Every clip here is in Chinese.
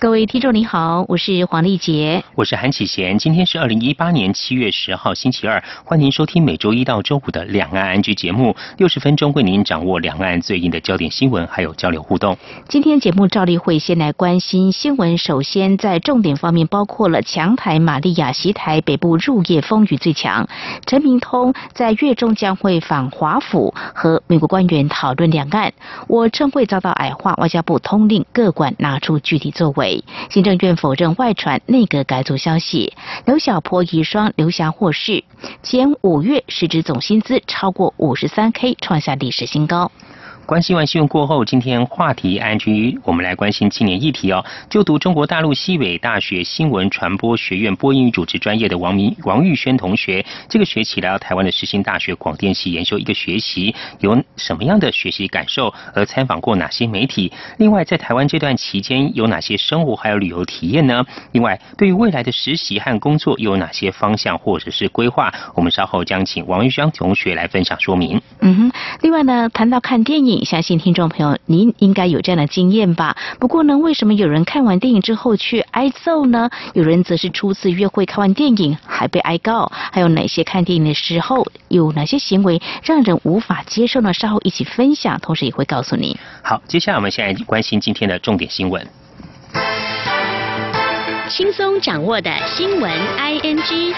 各位听众您好，我是黄丽杰，我是韩启贤。今天是二零一八年七月十号星期二，欢迎收听每周一到周五的两岸安居节目，六十分钟为您掌握两岸最硬的焦点新闻，还有交流互动。今天节目照例会先来关心新闻，首先在重点方面包括了强台玛利亚袭台，北部入夜风雨最强。陈明通在月中将会访华府，和美国官员讨论两岸。我称会遭到矮化，外交部通令各馆拿出具体作为。新政院否认外传内阁改组消息，刘小波遗孀刘霞获释，前五月市值总薪资超过五十三 K，创下历史新高。关心完新闻过后，今天话题安居，我们来关心青年议题哦。就读中国大陆西北大学新闻传播学院播音与主持专业的王明王玉轩同学，这个学期来到台湾的世新大学广电系研修一个学习，有什么样的学习感受？而参访过哪些媒体？另外，在台湾这段期间有哪些生活还有旅游体验呢？另外，对于未来的实习和工作有哪些方向或者是规划？我们稍后将请王玉轩同学来分享说明。嗯哼，另外呢，谈到看电影。相信听众朋友，您应该有这样的经验吧？不过呢，为什么有人看完电影之后去挨揍呢？有人则是初次约会看完电影还被挨告？还有哪些看电影的时候有哪些行为让人无法接受呢？稍后一起分享，同时也会告诉你。好，接下来我们现在关心今天的重点新闻，轻松掌握的新闻 I N G。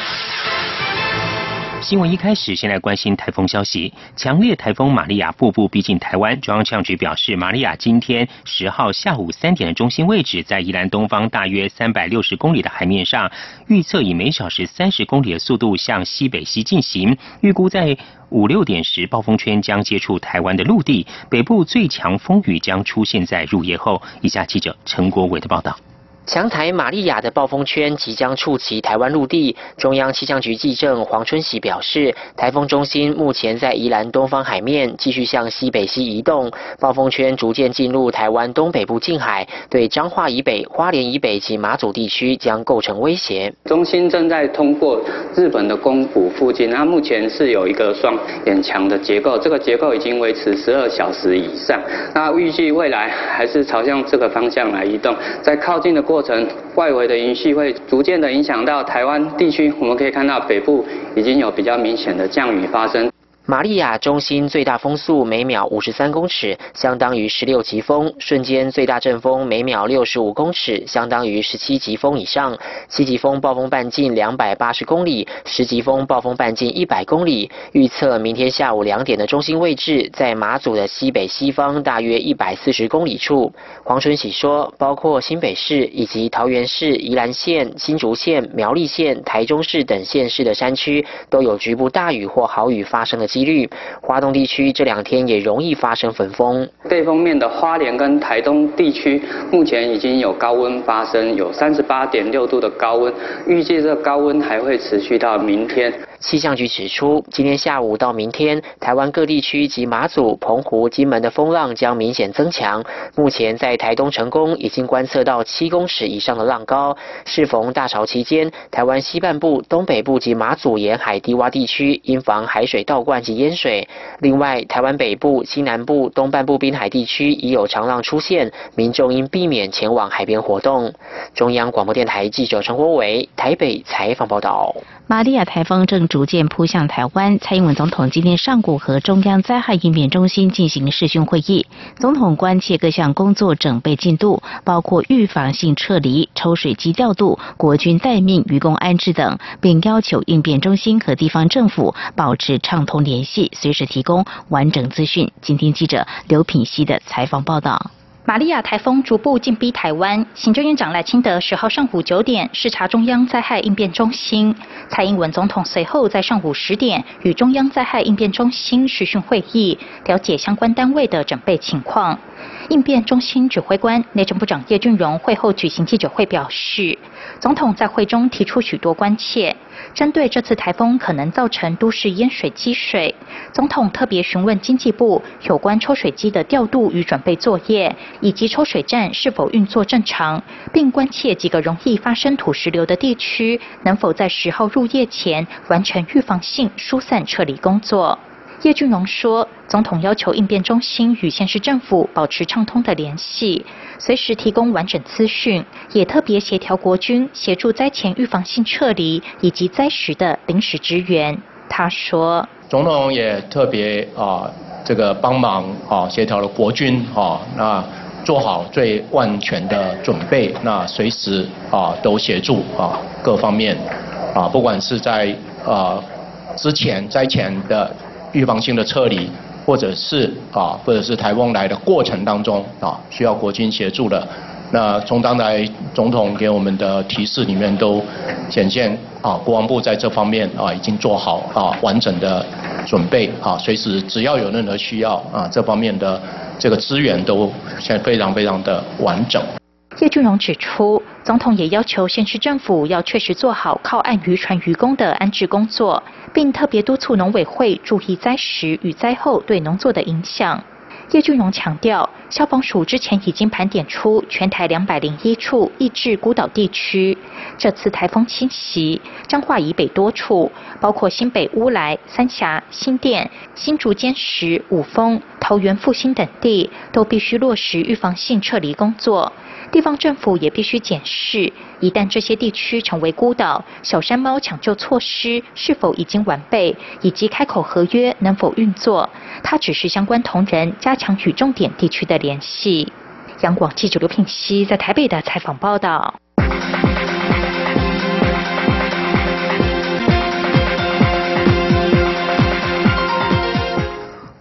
新闻一开始，先来关心台风消息。强烈台风玛利亚步步逼近台湾，中央气象局表示，玛利亚今天十号下午三点的中心位置在宜兰东方大约三百六十公里的海面上，预测以每小时三十公里的速度向西北西进行。预估在五六点时，暴风圈将接触台湾的陆地，北部最强风雨将出现在入夜后。以下记者陈国伟的报道。强台玛利亚的暴风圈即将触及台湾陆地。中央气象局记者黄春喜表示，台风中心目前在宜兰东方海面，继续向西北西移动。暴风圈逐渐进入台湾东北部近海，对彰化以北、花莲以北及马祖地区将构成威胁。中心正在通过日本的宫古附近，那目前是有一个双眼墙的结构，这个结构已经维持十二小时以上。那预计未来还是朝向这个方向来移动，在靠近的过。过程外围的云系会逐渐的影响到台湾地区，我们可以看到北部已经有比较明显的降雨发生。玛利亚中心最大风速每秒五十三公尺，相当于十六级风；瞬间最大阵风每秒六十五公尺，相当于十七级风以上。七级风暴风半径两百八十公里，十级风暴风半径一百公里。预测明天下午两点的中心位置在马祖的西北西方大约一百四十公里处。黄春喜说，包括新北市以及桃园市、宜兰县、新竹县、苗栗县、台中市等县市的山区都有局部大雨或豪雨发生的。几率，华东地区这两天也容易发生粉风。背风面的花莲跟台东地区，目前已经有高温发生，有三十八点六度的高温，预计这高温还会持续到明天。气象局指出，今天下午到明天，台湾各地区及马祖、澎湖、金门的风浪将明显增强。目前在台东成功已经观测到七公尺以上的浪高。适逢大潮期间，台湾西半部、东北部及马祖沿海低洼地区应防海水倒灌及淹水。另外，台湾北部、西南部、东半部滨海地区已有长浪出现，民众应避免前往海边活动。中央广播电台记者陈国伟台北采访报道。玛利亚台风正逐渐扑向台湾，蔡英文总统今天上午和中央灾害应变中心进行视讯会议，总统关切各项工作准备进度，包括预防性撤离、抽水机调度、国军待命、渔工安置等，并要求应变中心和地方政府保持畅通联系，随时提供完整资讯。今天记者刘品熙的采访报道。玛利亚台风逐步进逼台湾，行政院长赖清德十号上午九点视察中央灾害应变中心，蔡英文总统随后在上午十点与中央灾害应变中心视讯会议，了解相关单位的准备情况。应变中心指挥官内政部长叶俊荣会后举行记者会表示，总统在会中提出许多关切，针对这次台风可能造成都市淹水积水，总统特别询问经济部有关抽水机的调度与准备作业，以及抽水站是否运作正常，并关切几个容易发生土石流的地区能否在十号入夜前完成预防性疏散撤离工作。叶俊荣说，总统要求应变中心与县市政府保持畅通的联系，随时提供完整资讯，也特别协调国军协助灾前预防性撤离以及灾时的临时支援。他说，总统也特别啊，这个帮忙啊，协调了国军啊，那做好最万全的准备，那随时啊都协助啊各方面啊，不管是在啊之前灾前的。预防性的撤离，或者是啊，或者是台风来的过程当中啊，需要国军协助的，那从刚才总统给我们的提示里面都显现啊，国防部在这方面啊已经做好啊完整的准备啊，随时只要有任何需要啊，这方面的这个资源都现在非常非常的完整。叶俊荣指出，总统也要求县市政府要确实做好靠岸渔船渔工的安置工作，并特别督促农委会注意灾时与灾后对农作的影响。叶俊荣强调，消防署之前已经盘点出全台两百零一处易至孤岛地区。这次台风侵袭，彰化以北多处，包括新北乌来、三峡、新店、新竹坚石、五峰、桃园复兴等地，都必须落实预防性撤离工作。地方政府也必须检视，一旦这些地区成为孤岛，小山猫抢救措施是否已经完备，以及开口合约能否运作。它只是相关同仁加强与重点地区的联系。央广记者刘品熙在台北的采访报道。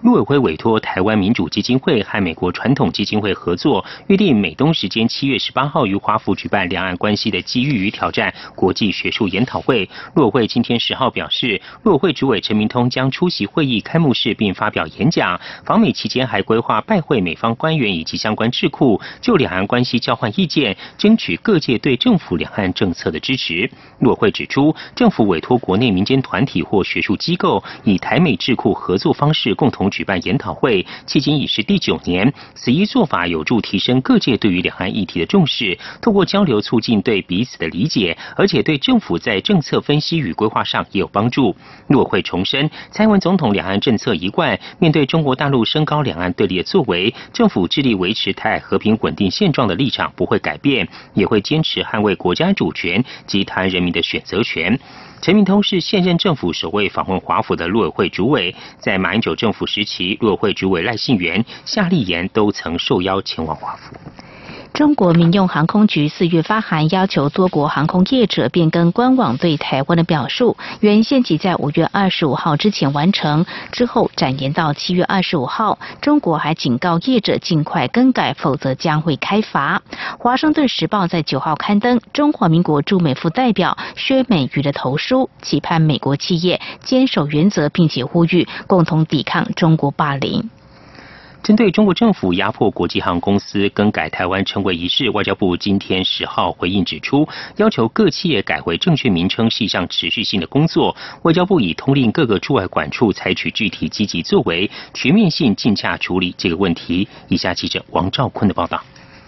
陆委会委托台湾民主基金会和美国传统基金会合作，约定美东时间七月十八号于华府举办两岸关系的机遇与挑战国际学术研讨会。陆委会今天十号表示，陆委会主委陈明通将出席会议开幕式并发表演讲。访美期间还规划拜会美方官员以及相关智库，就两岸关系交换意见，争取各界对政府两岸政策的支持。陆委会指出，政府委托国内民间团体或学术机构，以台美智库合作方式共同。举办研讨会，迄今已是第九年。此一做法有助提升各界对于两岸议题的重视，透过交流促进对彼此的理解，而且对政府在政策分析与规划上也有帮助。陆委会重申，蔡文总统两岸政策一贯面对中国大陆升高两岸对立的作为，政府致力维持台和平稳定现状的立场不会改变，也会坚持捍卫国家主权及台湾人民的选择权。陈明通是现任政府首位访问华府的陆委会主委，在马英九政府时期，陆委会主委赖信元、夏立言都曾受邀前往华府。中国民用航空局四月发函要求多国航空业者变更官网对台湾的表述，原限期在五月二十五号之前完成，之后展延到七月二十五号。中国还警告业者尽快更改，否则将会开罚。华盛顿时报在九号刊登中华民国驻美副代表薛美瑜的投书，期盼美国企业坚守原则，并且呼吁共同抵抗中国霸凌。针对中国政府压迫国际航空公司更改台湾称谓一事，外交部今天十号回应指出，要求各企业改回正确名称是一项持续性的工作。外交部已通令各个驻外管处采取具体积极作为，全面性竞价处理这个问题。以下记者王兆坤的报道：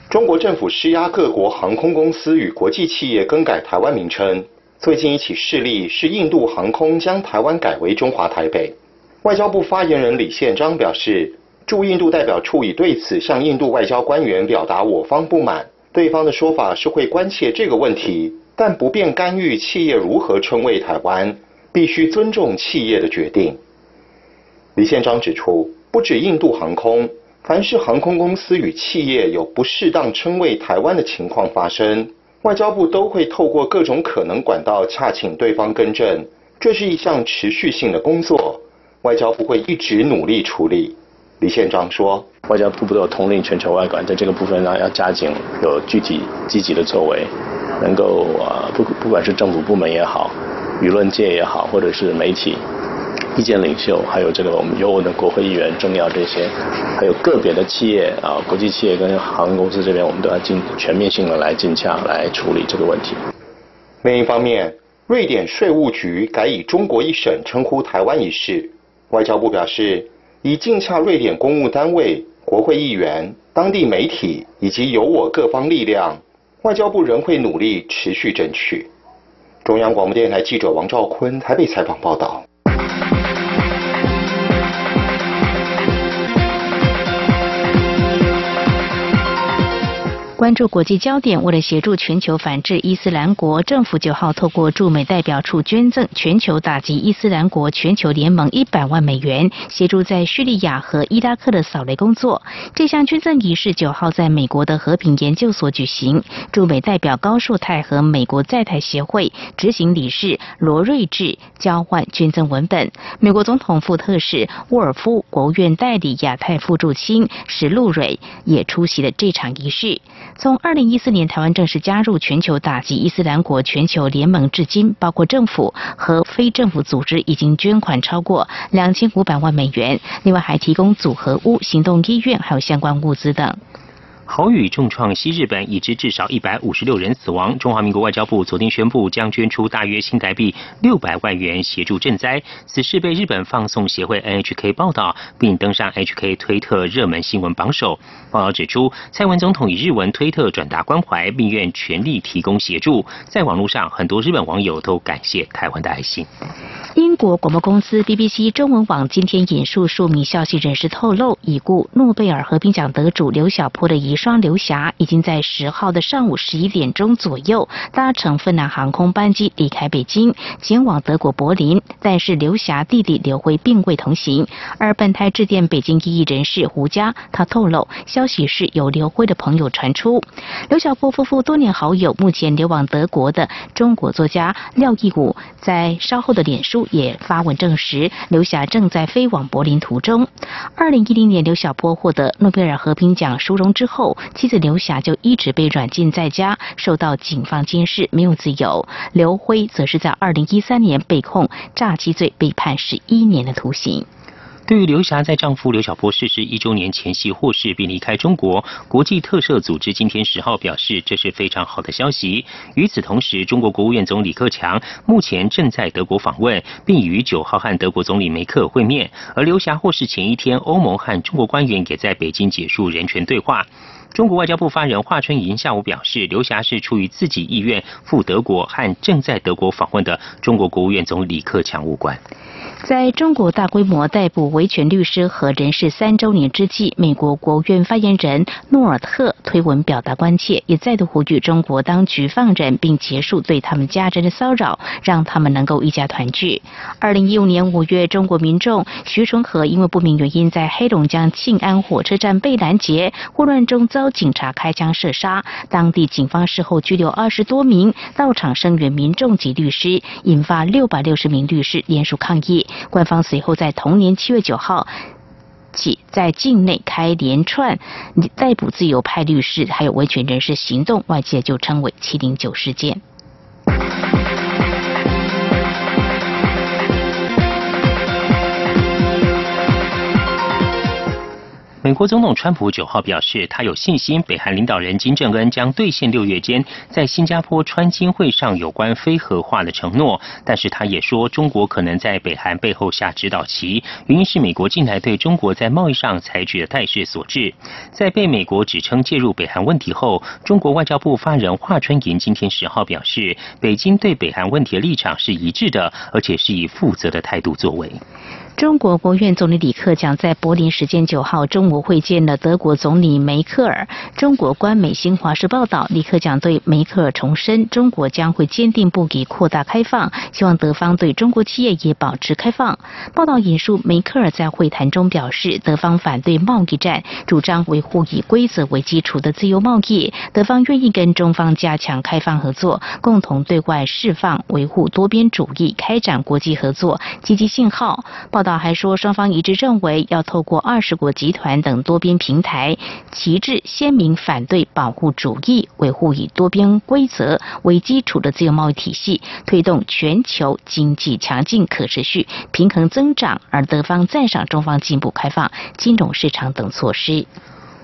中国政府施压各国航空公司与国际企业更改台湾名称。最近一起事例是印度航空将台湾改为中华台北。外交部发言人李宪章表示。驻印度代表处已对此向印度外交官员表达我方不满，对方的说法是会关切这个问题，但不便干预企业如何称谓台湾，必须尊重企业的决定。李宪章指出，不止印度航空，凡是航空公司与企业有不适当称谓台湾的情况发生，外交部都会透过各种可能管道洽请对方更正，这是一项持续性的工作，外交部会一直努力处理。李县长说：“外交部都有统领全球外管，在这个部分呢，要加紧有具体积极的作为，能够啊，不不管是政府部门也好，舆论界也好，或者是媒体、意见领袖，还有这个我们有我的国会议员、政要这些，还有个别的企业啊，国际企业跟航空公司这边，我们都要尽全面性的来进洽来处理这个问题。”另一方面，瑞典税务局改以“中国一省”称呼台湾一事。外交部表示，以尽洽瑞典公务单位、国会议员、当地媒体以及有我各方力量，外交部仍会努力持续争取。中央广播电台记者王兆坤台北采访报道。关注国际焦点，为了协助全球反制伊斯兰国，政府九号透过驻美代表处捐赠全球打击伊斯兰国全球联盟一百万美元，协助在叙利亚和伊拉克的扫雷工作。这项捐赠仪式九号在美国的和平研究所举行，驻美代表高树泰和美国在台协会执行理事罗瑞智交换捐赠文本。美国总统副特使沃尔夫、国务院代理亚太副驻青史路蕊也出席了这场仪式。从二零一四年台湾正式加入全球打击伊斯兰国全球联盟至今，包括政府和非政府组织已经捐款超过两千五百万美元，另外还提供组合屋、行动医院还有相关物资等。豪雨重创西日本，已知至少一百五十六人死亡。中华民国外交部昨天宣布，将捐出大约新台币六百万元协助赈灾。此事被日本放送协会 NHK 报道，并登上 HK 推特热门新闻榜首。报道指出，蔡文总统以日文推特转达关怀，并愿全力提供协助。在网络上，很多日本网友都感谢台湾的爱心。英国广播公司 BBC 中文网今天引述数名消息人士透露，已故诺贝尔和平奖得主刘晓波的遗双刘霞已经在十号的上午十一点钟左右搭乘芬兰航空班机离开北京，前往德国柏林。但是刘霞弟弟刘辉并未同行。而本台致电北京异议人士胡佳，他透露消息是由刘辉的朋友传出。刘晓波夫妇多年好友，目前流亡德国的中国作家廖义武在稍后的脸书。也发文证实，刘霞正在飞往柏林途中。二零一零年，刘晓波获得诺贝尔和平奖殊荣之后妻子刘霞就一直被软禁在家，受到警方监视，没有自由。刘辉则是在二零一三年被控诈欺罪，被判十一年的徒刑。对于刘霞在丈夫刘晓波逝世一周年前夕获释并离开中国，国际特赦组织今天十号表示，这是非常好的消息。与此同时，中国国务院总理克强目前正在德国访问，并于九号和德国总理梅克会面。而刘霞获释前一天，欧盟和中国官员也在北京结束人权对话。中国外交部发言人华春莹下午表示，刘霞是出于自己意愿赴德国，和正在德国访问的中国国务院总理李克强无关。在中国大规模逮捕维权律师和人士三周年之际，美国国务院发言人诺尔特推文表达关切，也再度呼吁中国当局放人并结束对他们家人的骚扰，让他们能够一家团聚。二零一五年五月，中国民众徐纯和因为不明原因在黑龙江庆安火车站被拦截，混乱中遭警察开枪射杀，当地警方事后拘留二十多名到场声援民众及律师，引发六百六十名律师联署抗议。官方随后在同年七月九号起，在境内开连串逮捕自由派律师还有维权人士行动，外界就称为“七零九事件”。美国总统川普九号表示，他有信心北韩领导人金正恩将兑现六月间在新加坡川金会上有关非核化的承诺。但是他也说，中国可能在北韩背后下指导棋，原因是美国近来对中国在贸易上采取的态势所致。在被美国指称介入北韩问题后，中国外交部发言人华春莹今天十号表示，北京对北韩问题的立场是一致的，而且是以负责的态度作为。中国国务院总理李克强在柏林时间九号中午会见了德国总理梅克尔。中国官媒新华社报道，李克强对梅克尔重申，中国将会坚定不移扩大开放，希望德方对中国企业也保持开放。报道引述梅克尔在会谈中表示，德方反对贸易战，主张维护以规则为基础的自由贸易。德方愿意跟中方加强开放合作，共同对外释放维护多边主义、开展国际合作积极信号。报。道还说，双方一致认为要透过二十国集团等多边平台，旗帜鲜明反对保护主义，维护以多边规则为基础的自由贸易体系，推动全球经济强劲、可持续、平衡增长。而德方赞赏中方进一步开放金融市场等措施。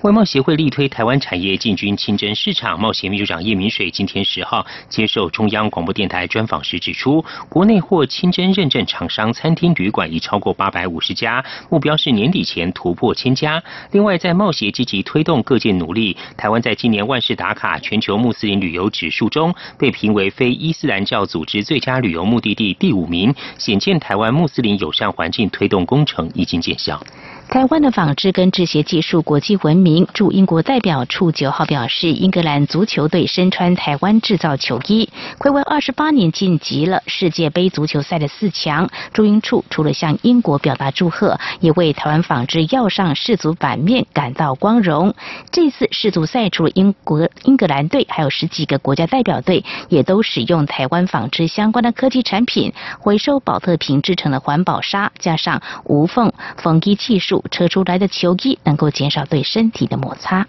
外贸协会力推台湾产业进军清真市场，贸协秘书长叶明水今天十号接受中央广播电台专访时指出，国内获清真认证厂商餐厅旅馆已超过八百五十家，目标是年底前突破千家。另外，在贸协积极推动各界努力，台湾在今年万事打卡全球穆斯林旅游指数中被评为非伊斯兰教组织最佳旅游目的地第五名，显见台湾穆斯林友善环境推动工程已经见效。台湾的纺织跟制鞋技术国际闻名。驻英国代表处九号表示，英格兰足球队身穿台湾制造球衣，暌违二十八年晋级了世界杯足球赛的四强。驻英处除了向英国表达祝贺，也为台湾纺织要上世足版面感到光荣。这次世足赛除了英国、英格兰队，还有十几个国家代表队也都使用台湾纺织相关的科技产品，回收保特瓶制成的环保纱，加上无缝缝衣技术。车出来的球衣能够减少对身体的摩擦。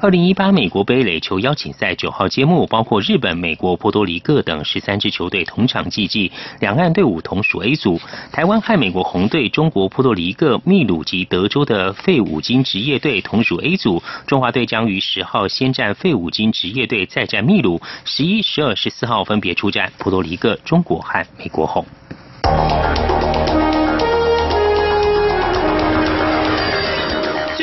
二零一八美国杯垒球邀请赛九号揭幕，包括日本、美国、波多黎各等十三支球队同场竞技，两岸队伍同属 A 组。台湾和美国红队、中国、波多黎各、秘鲁及德州的废五金职业队同属 A 组。中华队将于十号先战废五金职业队，再战秘鲁。十一、十二、十四号分别出战波多黎各、中国和美国红。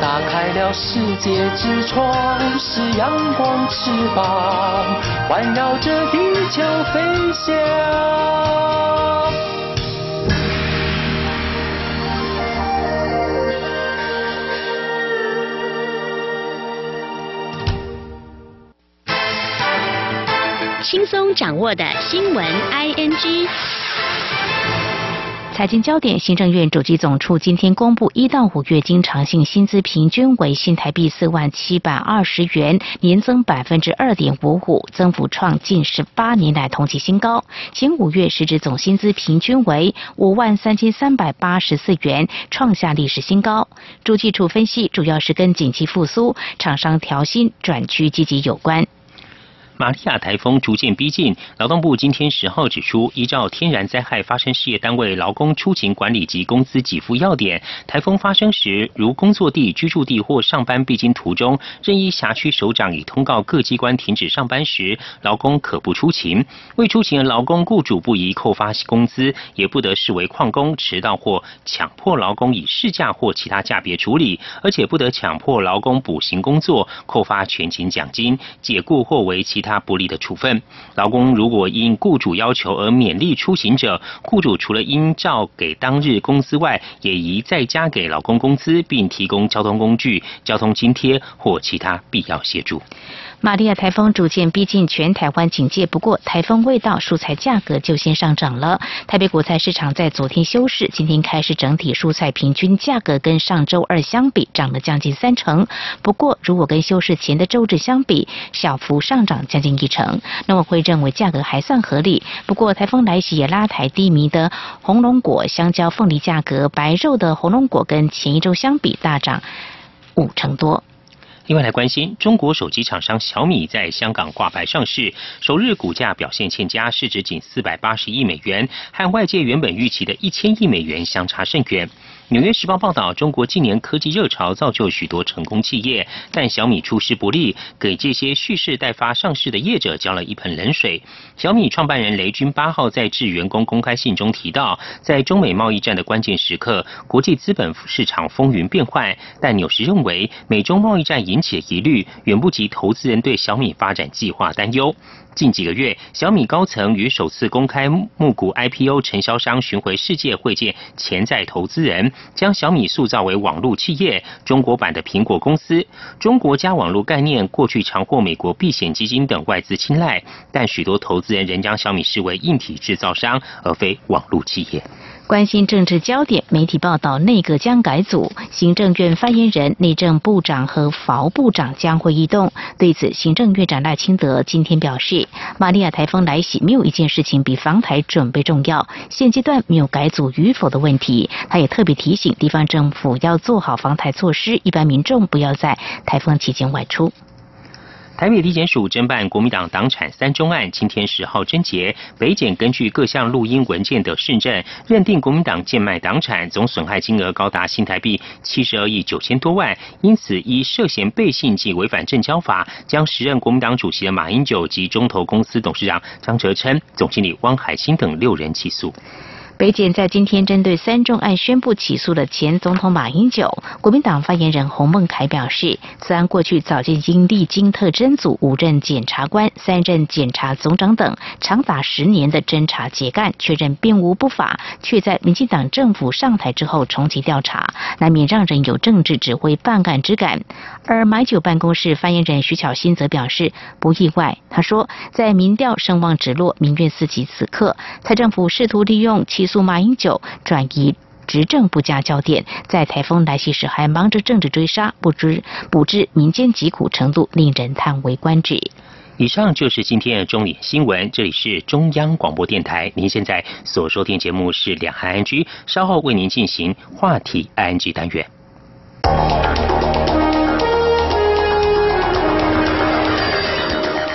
打开了世界之窗，是阳光翅膀，环绕着地球飞翔。轻松掌握的新闻 ING。财经焦点，行政院主计总处今天公布一到五月经常性薪资平均为新台币四万七百二十元，年增百分之二点五五，增幅创近十八年来同期新高。前五月实质总薪资平均为五万三千三百八十四元，创下历史新高。主计处分析，主要是跟景气复苏、厂商调薪转趋积极有关。玛利亚台风逐渐逼近，劳动部今天十号指出，依照天然灾害发生事业单位劳工出勤管理及工资给付要点，台风发生时，如工作地、居住地或上班必经途中，任意辖区首长已通告各机关停止上班时，劳工可不出勤。未出勤的劳工，雇主不宜扣发工资，也不得视为旷工、迟到或强迫劳工以事假或其他价别处理，而且不得强迫劳工补行工作、扣发全勤奖金、解雇或为其。他不利的处分，劳工如果因雇主要求而勉励出行者，雇主除了应照给当日工资外，也宜再加给劳工工资，并提供交通工具、交通津贴或其他必要协助。玛利亚台风逐渐逼近全台湾警戒，不过台风未到，蔬菜价格就先上涨了。台北果菜市场在昨天休市，今天开始整体蔬菜平均价格跟上周二相比涨了将近三成。不过如果跟休市前的周日相比，小幅上涨将近一成。那我会认为价格还算合理。不过台风来袭也拉抬低迷的红龙果、香蕉、凤梨价格，白肉的红龙果跟前一周相比大涨五成多。另外来关心，中国手机厂商小米在香港挂牌上市，首日股价表现欠佳，市值仅四百八十亿美元，和外界原本预期的一千亿美元相差甚远。纽约时报报道，中国近年科技热潮造就许多成功企业，但小米出师不利，给这些蓄势待发上市的业者浇了一盆冷水。小米创办人雷军八号在致员工公开信中提到，在中美贸易战的关键时刻，国际资本市场风云变幻，但纽时认为，美中贸易战引起的疑虑远不及投资人对小米发展计划担忧。近几个月，小米高层与首次公开募股 IPO 承销商巡回世界会见潜在投资人，将小米塑造为网络企业、中国版的苹果公司。中国加网络概念过去常获美国避险基金等外资青睐，但许多投资人仍将小米视为硬体制造商，而非网络企业。关心政治焦点，媒体报道内阁将改组，行政院发言人、内政部长和防部长将会异动。对此，行政院长赖清德今天表示，玛利亚台风来袭，没有一件事情比防台准备重要。现阶段没有改组与否的问题。他也特别提醒地方政府要做好防台措施，一般民众不要在台风期间外出。台北地检署侦办国民党党产三中案，今天十号侦结，北检根据各项录音文件的讯证，认定国民党贱卖党产总损害金额高达新台币七十二亿九千多万，因此依涉嫌背信及违反证交法，将时任国民党主席的马英九及中投公司董事长张哲琛、总经理汪海清等六人起诉。北检在今天针对三重案宣布起诉了前总统马英九。国民党发言人洪孟凯表示，此案过去早就已经历经特侦组五任检察官、三任检察总长等长达十年的侦查结干，确认并无不法，却在民进党政府上台之后重启调查，难免让人有政治指挥办案之感。而马九办公室发言人徐巧芯则表示不意外。他说，在民调声望直落、民怨四起此刻，蔡政府试图利用其起诉马英九，转移执政不佳焦点，在台风来袭时还忙着政治追杀，不知不知民间疾苦程度，令人叹为观止。以上就是今天的中点新闻，这里是中央广播电台，您现在所收听节目是两岸安居稍后为您进行话题 ING 单元。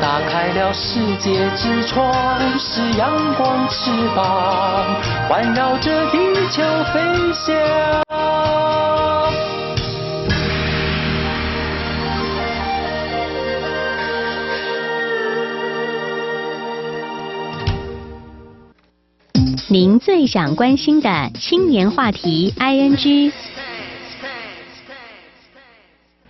打开了世界之窗，是阳光翅膀，环绕着地球飞翔。您最想关心的青年话题，ING。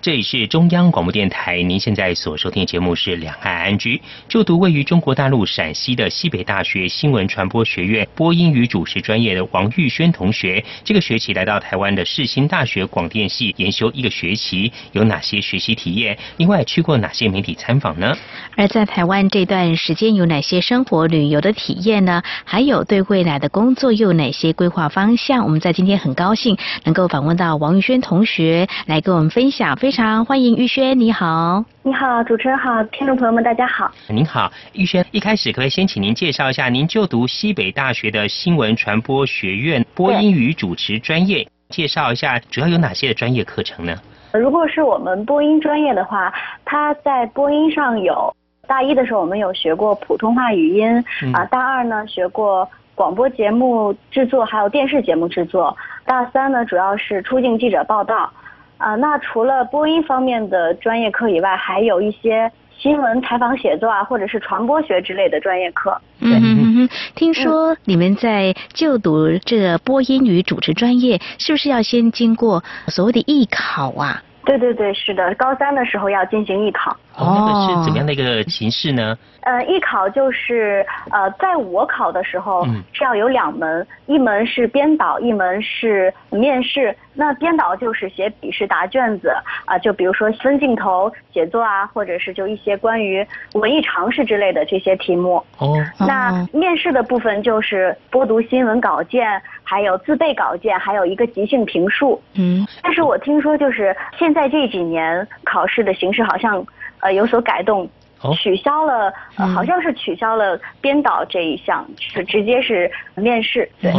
这里是中央广播电台，您现在所收听的节目是《两岸安居》。就读位于中国大陆陕西的西北大学新闻传播学院播音与主持专业的王玉轩同学，这个学期来到台湾的世新大学广电系研修一个学期，有哪些学习体验？另外去过哪些媒体参访呢？而在台湾这段时间有哪些生活旅游的体验呢？还有对未来的工作又有哪些规划方向？我们在今天很高兴能够访问到王玉轩同学来跟我们分享。非常欢迎玉轩，你好，你好，主持人好，听众朋友们大家好，您好，玉轩，一开始可以先请您介绍一下您就读西北大学的新闻传播学院播音与主持专业，介绍一下主要有哪些的专业课程呢？如果是我们播音专业的话，它在播音上有大一的时候我们有学过普通话语音啊，大二呢学过广播节目制作，还有电视节目制作，大三呢主要是出境记者报道。啊，那除了播音方面的专业课以外，还有一些新闻采访写作啊，或者是传播学之类的专业课。嗯嗯嗯，听说你们在就读这个播音与主持专业，是不是要先经过所谓的艺考啊？对对对，是的，高三的时候要进行艺考。哦，那个是怎么样的一个形式呢？呃，艺考就是呃，在我考的时候是要有两门，一门是编导，一门是面试。那编导就是写笔试答卷子啊，就比如说分镜头写作啊，或者是就一些关于文艺常识之类的这些题目。哦。那面试的部分就是播读新闻稿件，还有自备稿件，还有一个即兴评述。嗯。但是我听说就是现在这几年考试的形式好像。呃，有所改动，取消了，呃，好像是取消了编导这一项，是直接是面试。对，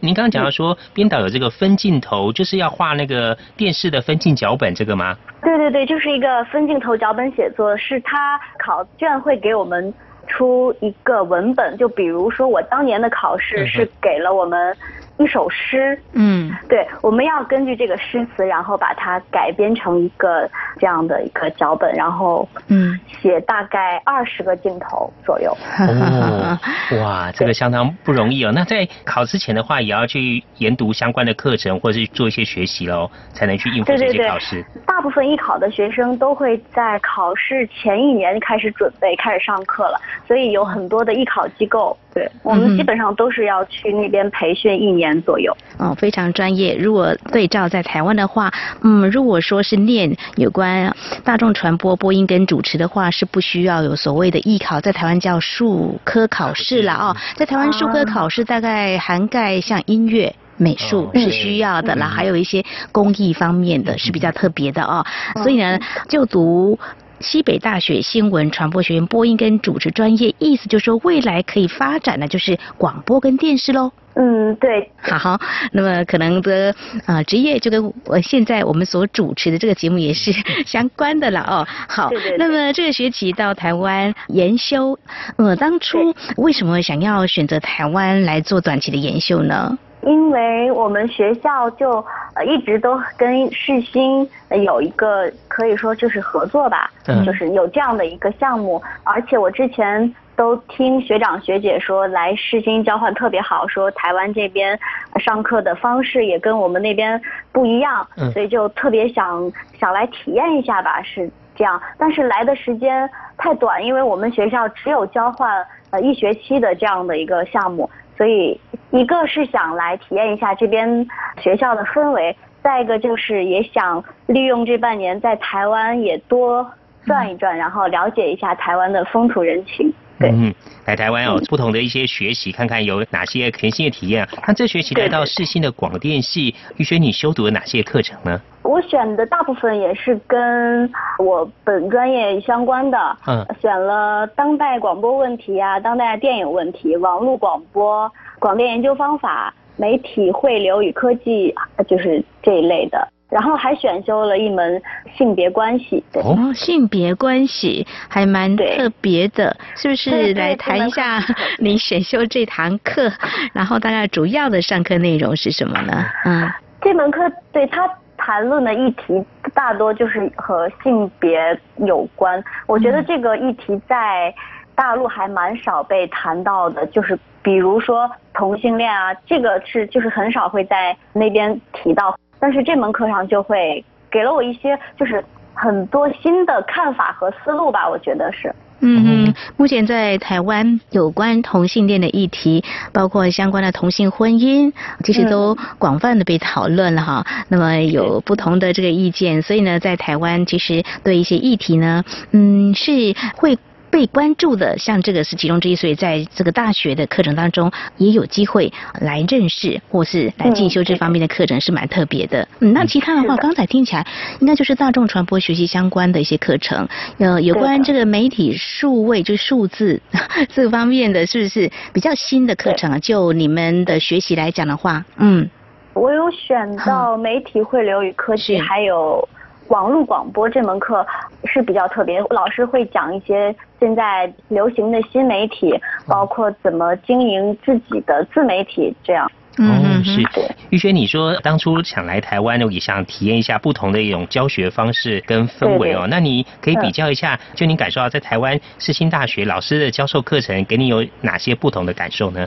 您刚刚讲到说编导有这个分镜头，就是要画那个电视的分镜脚本，这个吗？对对对，就是一个分镜头脚本写作，是他考卷会给我们出一个文本，就比如说我当年的考试是给了我们。一首诗，嗯，对，我们要根据这个诗词，然后把它改编成一个这样的一个脚本，然后，嗯，写大概二十个镜头左右。哦，哇，这个相当不容易哦。那在考之前的话，也要去研读相关的课程，或者是做一些学习喽，才能去应付这些考试。大部分艺考的学生都会在考试前一年开始准备，开始上课了，所以有很多的艺考机构。对我们基本上都是要去那边培训一年左右。哦，非常专业。如果对照在台湾的话，嗯，如果说是念有关大众传播、播音跟主持的话，是不需要有所谓的艺考，在台湾叫术科考试了哦。在台湾术科考试大概涵盖像音乐、美术是需要的啦，还有一些工艺方面的是比较特别的哦。所以呢，就读。西北大学新闻传播学院播音跟主持专业，意思就是说未来可以发展的就是广播跟电视喽。嗯，对。好，那么可能的啊职业就跟我现在我们所主持的这个节目也是相关的了哦。好，那么这个学期到台湾研修，呃，当初为什么想要选择台湾来做短期的研修呢？因为我们学校就呃一直都跟世新有一个可以说就是合作吧，就是有这样的一个项目，而且我之前都听学长学姐说来世新交换特别好，说台湾这边上课的方式也跟我们那边不一样，所以就特别想想来体验一下吧，是这样。但是来的时间太短，因为我们学校只有交换呃一学期的这样的一个项目。所以，一个是想来体验一下这边学校的氛围，再一个就是也想利用这半年在台湾也多转一转，然后了解一下台湾的风土人情。对，嗯，来台湾哦，不同的一些学习，看看有哪些全新的体验。那这学期来到世新的广电系，玉轩，你修读了哪些课程呢？我选的大部分也是跟我本专业相关的，嗯，选了当代广播问题啊，当代电影问题，网络广播、广电研究方法、媒体汇流与科技，就是这一类的。然后还选修了一门性别关系。哦，性别关系还蛮特别的，是不是？来谈一下你选修这堂课，然后大概主要的上课内容是什么呢？嗯，这门课对他谈论的议题大多就是和性别有关。我觉得这个议题在大陆还蛮少被谈到的，就是比如说同性恋啊，这个是就是很少会在那边提到。但是这门课上就会给了我一些，就是很多新的看法和思路吧，我觉得是。嗯，目前在台湾有关同性恋的议题，包括相关的同性婚姻，其实都广泛的被讨论了哈。那么有不同的这个意见，所以呢，在台湾其实对一些议题呢，嗯，是会。被关注的，像这个是其中之一，所以在这个大学的课程当中，也有机会来认识或是来进修这方面的课程，是蛮特别的。嗯，那其他的话，刚才听起来应该就是大众传播学习相关的一些课程，呃，有关这个媒体数位，就数字这方面的是不是比较新的课程啊？就你们的学习来讲的话，嗯，我有选到媒体汇流与科技，还有。网络广播这门课是比较特别，老师会讲一些现在流行的新媒体，包括怎么经营自己的自媒体这样。嗯，是玉轩，你说当初想来台湾，也想体验一下不同的一种教学方式跟氛围哦。那你可以比较一下，就你感受到在台湾世新大学老师的教授课程，给你有哪些不同的感受呢？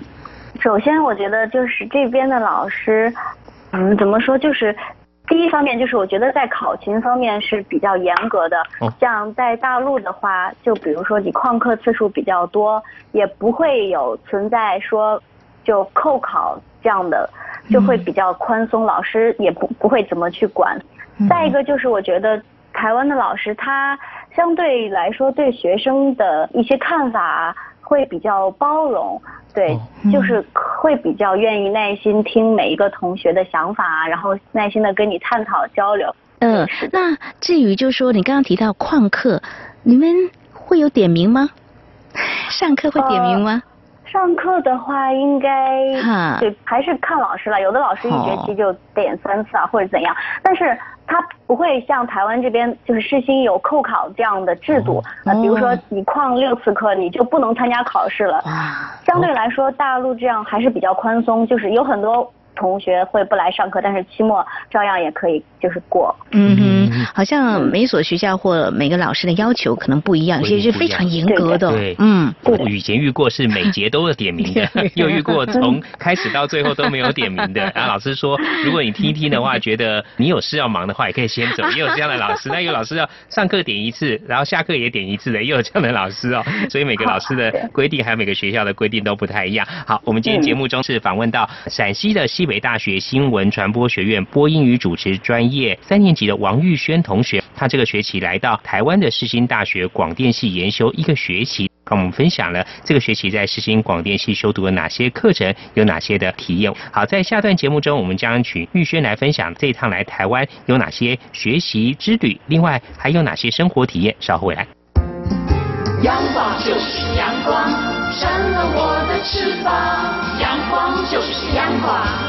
首先，我觉得就是这边的老师，嗯，怎么说，就是第一方面就是我觉得在考勤方面是比较严格的。像在大陆的话，就比如说你旷课次数比较多，也不会有存在说就扣考。这样的就会比较宽松，老师也不不会怎么去管。再一个就是我觉得台湾的老师他相对来说对学生的一些看法会比较包容，对，就是会比较愿意耐心听每一个同学的想法，然后耐心的跟你探讨交流。嗯，那至于就是说你刚刚提到旷课，你们会有点名吗？上课会点名吗？上课的话，应该对还是看老师了。有的老师一学期就点三次啊，或者怎样。但是他不会像台湾这边，就是世新有扣考这样的制度。那比如说你旷六次课，你就不能参加考试了。相对来说，大陆这样还是比较宽松，就是有很多。同学会不来上课，但是期末照样也可以，就是过。嗯哼，好像每所学校或每个老师的要求可能不一样，有些是非常严格的。对，嗯，我以前遇过是每节都要点名的，又遇过从开始到最后都没有点名的。然后老师说，如果你听一听的话，觉得你有事要忙的话，也可以先走。也有这样的老师，那有老师要上课点一次，然后下课也点一次的，也有这样的老师哦。所以每个老师的规定还有每个学校的规定都不太一样。好，我们今天节目中是访问到陕西的西。北大学新闻传播学院播音与主持专业三年级的王玉轩同学，他这个学期来到台湾的世新大学广电系研修一个学期，跟我们分享了这个学期在世新广电系修读了哪些课程，有哪些的体验。好，在下段节目中，我们将请玉轩来分享这一趟来台湾有哪些学习之旅，另外还有哪些生活体验。稍后回来。阳光就是阳光，扇了我的翅膀。阳光就是阳光。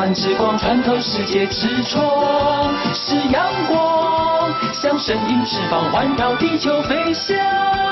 万之光穿透世界之窗，是阳光，像神鹰翅膀环绕地球飞翔。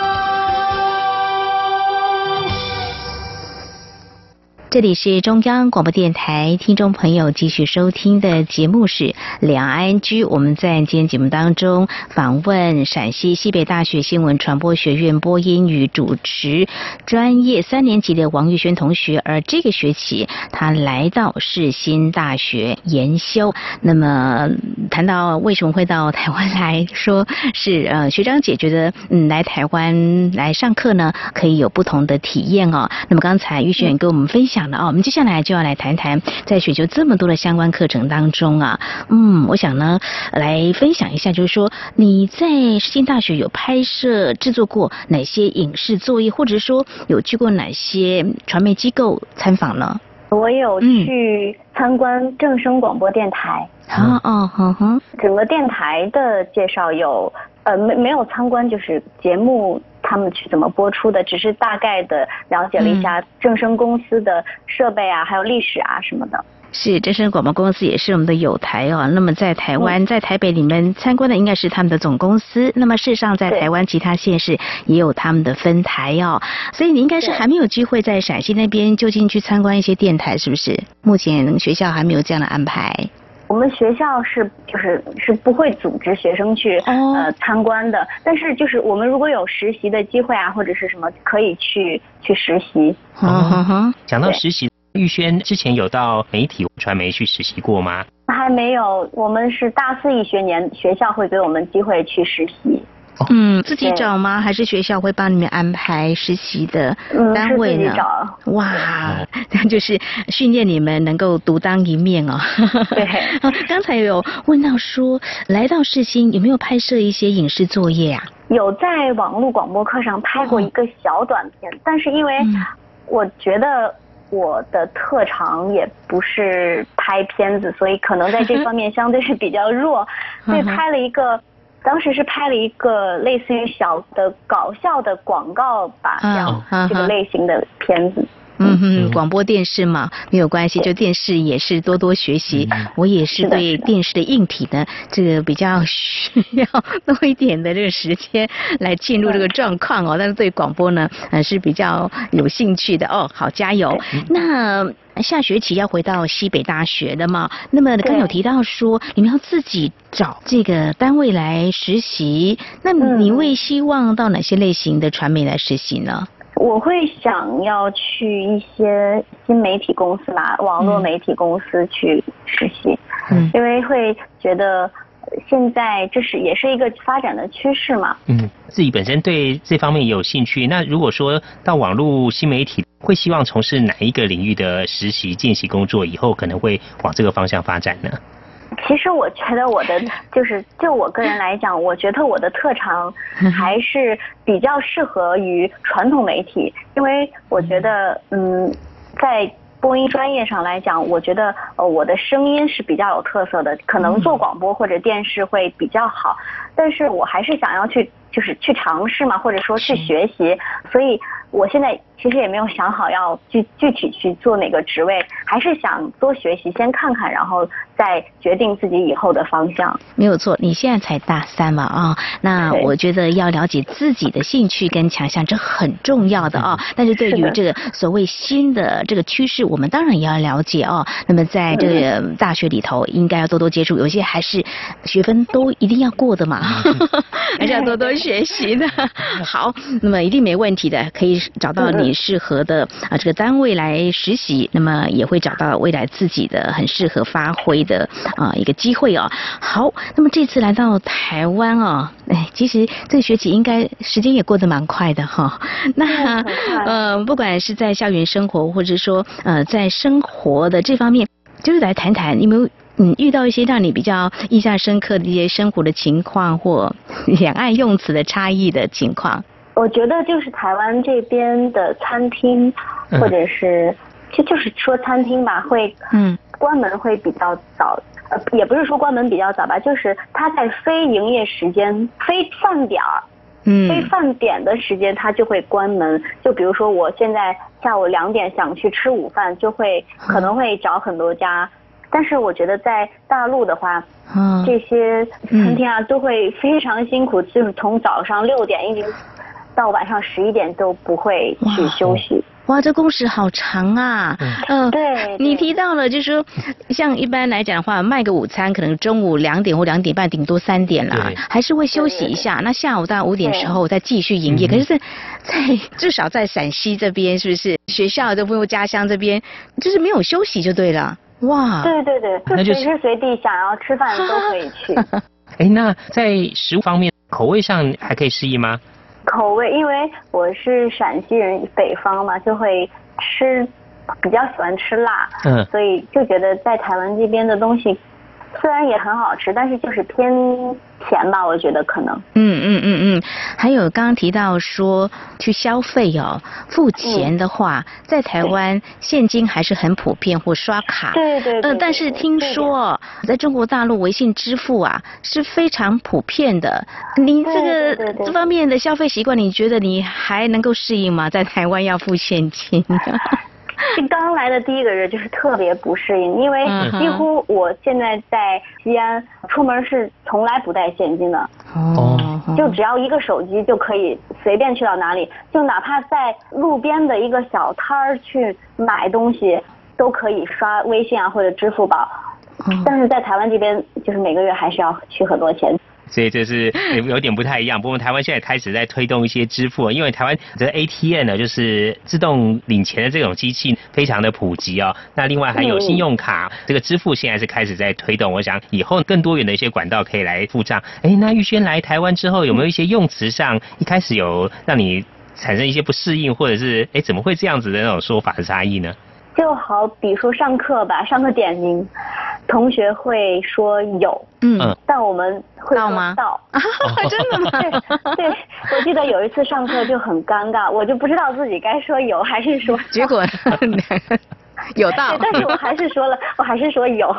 这里是中央广播电台，听众朋友继续收听的节目是两岸居。我们在今天节目当中访问陕西西北大学新闻传播学院播音与主持专业三年级的王玉轩同学，而这个学期他来到世新大学研修。那么谈到为什么会到台湾来说，是呃学长姐觉得嗯来台湾来上课呢，可以有不同的体验哦。那么刚才玉轩跟我们分享。讲的啊，我们接下来就要来谈谈，在雪球这么多的相关课程当中啊，嗯，我想呢，来分享一下，就是说你在世新大学有拍摄制作过哪些影视作业，或者说有去过哪些传媒机构参访呢？我有去参观正声广播电台。啊哦，哼哼，整个电台的介绍有，呃，没没有参观，就是节目。他们去怎么播出的？只是大概的了解了一下正声公司的设备啊，还有历史啊什么的。是，正声广播公司也是我们的友台哦。那么在台湾，在台北，你们参观的应该是他们的总公司。那么事实上，在台湾其他县市也有他们的分台哦。所以你应该是还没有机会在陕西那边就近去参观一些电台，是不是？目前学校还没有这样的安排。我们学校是就是是不会组织学生去呃参观的，但是就是我们如果有实习的机会啊，或者是什么，可以去去实习。嗯哼讲到实习。玉轩之前有到媒体传媒去实习过吗？还没有，我们是大四一学年，学校会给我们机会去实习。嗯，自己找吗？还是学校会帮你们安排实习的单位呢？哇，那 就是训练你们能够独当一面哦。对。刚才有问到说，来到世新有没有拍摄一些影视作业啊？有在网络广播课上拍过一个小短片，但是因为我觉得。我的特长也不是拍片子，所以可能在这方面相对是比较弱，所以拍了一个，当时是拍了一个类似于小的搞笑的广告吧，这样这个类型的片子。嗯哼，广播电视嘛，没有关系，就电视也是多多学习。我也是对电视的硬体呢，这个比较需要多一点的这个时间来进入这个状况哦。但是对广播呢，呃是比较有兴趣的哦。好，加油！那下学期要回到西北大学的嘛？那么刚有提到说你们要自己找这个单位来实习，那你会希望到哪些类型的传媒来实习呢？我会想要去一些新媒体公司吧，网络媒体公司去实习，嗯，因为会觉得现在这是也是一个发展的趋势嘛。嗯，自己本身对这方面也有兴趣，那如果说到网络新媒体，会希望从事哪一个领域的实习见习工作？以后可能会往这个方向发展呢？其实我觉得我的就是就我个人来讲，我觉得我的特长还是比较适合于传统媒体，因为我觉得嗯，在播音专业上来讲，我觉得呃我的声音是比较有特色的，可能做广播或者电视会比较好，但是我还是想要去就是去尝试嘛，或者说去学习，所以我现在。其实也没有想好要具具体去做哪个职位，还是想多学习，先看看，然后再决定自己以后的方向。没有错，你现在才大三嘛啊，那我觉得要了解自己的兴趣跟强项，这很重要的啊。但是对于这个所谓新的这个趋势，我们当然也要了解哦。那么在这个大学里头，应该要多多接触，有些还是学分都一定要过的嘛，还是要多多学习的。好，那么一定没问题的，可以找到你。适合的啊，这个单位来实习，那么也会找到未来自己的很适合发挥的啊一个机会哦。好，那么这次来到台湾哦，哎，其实这个学期应该时间也过得蛮快的哈。那呃，不管是在校园生活，或者说呃在生活的这方面，就是来谈谈，有没有嗯遇到一些让你比较印象深刻的一些生活的情况，或两岸用词的差异的情况？我觉得就是台湾这边的餐厅，或者是就就是说餐厅吧，会嗯。关门会比较早，呃也不是说关门比较早吧，就是它在非营业时间、非饭点儿、嗯。非饭点的时间，它就会关门。就比如说我现在下午两点想去吃午饭，就会可能会找很多家，但是我觉得在大陆的话，嗯。这些餐厅啊都会非常辛苦，就是从早上六点一直。到晚上十一点都不会去休息。哇，这工时好长啊！嗯，对。你提到了，就是说，像一般来讲的话，卖个午餐，可能中午两点或两点半，顶多三点了，还是会休息一下。那下午到五点时候再继续营业。可是，在在至少在陕西这边，是不是学校都不用家乡这边，就是没有休息就对了。哇。对对对，就随时随地想要吃饭都可以去。哎，那在食物方面，口味上还可以适应吗？口味，因为我是陕西人，北方嘛，就会吃，比较喜欢吃辣，嗯，所以就觉得在台湾这边的东西。虽然也很好吃，但是就是偏甜吧，我觉得可能。嗯嗯嗯嗯，还有刚刚提到说去消费哦，付钱的话，在台湾现金还是很普遍或刷卡。对对。嗯，但是听说在中国大陆微信支付啊是非常普遍的。您这个这方面的消费习惯，你觉得你还能够适应吗？在台湾要付现金？刚来的第一个月就是特别不适应，因为几乎我现在在西安出门是从来不带现金的。哦，就只要一个手机就可以随便去到哪里，就哪怕在路边的一个小摊儿去买东西，都可以刷微信啊或者支付宝。但是在台湾这边，就是每个月还是要取很多钱。所以这是有点不太一样。不过台湾现在开始在推动一些支付，因为台湾这 ATM 呢，就是自动领钱的这种机器非常的普及哦。那另外还有信用卡这个支付，现在是开始在推动。我想以后更多元的一些管道可以来付账。哎，那玉轩来台湾之后，有没有一些用词上一开始有让你产生一些不适应，或者是哎怎么会这样子的那种说法的差异呢？就好比说上课吧，上课点名，同学会说有，嗯，但我们会说到，真的吗？对，我记得有一次上课就很尴尬，我就不知道自己该说有还是说，结果。有道理，但是我还是说了，我还是说有，